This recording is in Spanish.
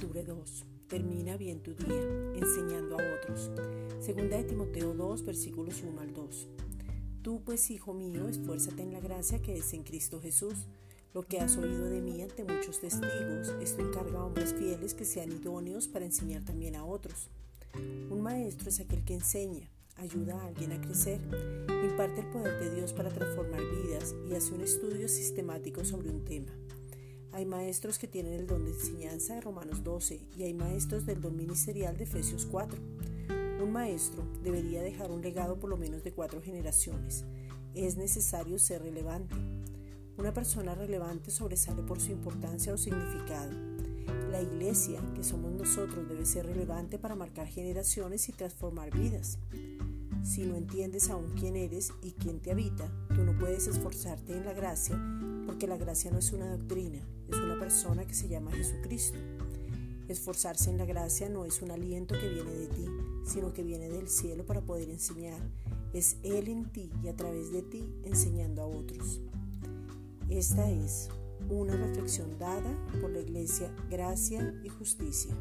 Octubre 2. Termina bien tu día, enseñando a otros. Segunda de Timoteo 2, versículos 1 al 2. Tú, pues, hijo mío, esfuérzate en la gracia que es en Cristo Jesús. Lo que has oído de mí ante muchos testigos, esto encarga a hombres fieles que sean idóneos para enseñar también a otros. Un maestro es aquel que enseña, ayuda a alguien a crecer, imparte el poder de Dios para transformar vidas y hace un estudio sistemático sobre un tema. Hay maestros que tienen el don de enseñanza de Romanos 12 y hay maestros del don ministerial de Efesios 4. Un maestro debería dejar un legado por lo menos de cuatro generaciones. Es necesario ser relevante. Una persona relevante sobresale por su importancia o significado. La iglesia, que somos nosotros, debe ser relevante para marcar generaciones y transformar vidas. Si no entiendes aún quién eres y quién te habita, tú no puedes esforzarte en la gracia, porque la gracia no es una doctrina, persona que se llama Jesucristo. Esforzarse en la gracia no es un aliento que viene de ti, sino que viene del cielo para poder enseñar. Es Él en ti y a través de ti enseñando a otros. Esta es una reflexión dada por la Iglesia Gracia y Justicia.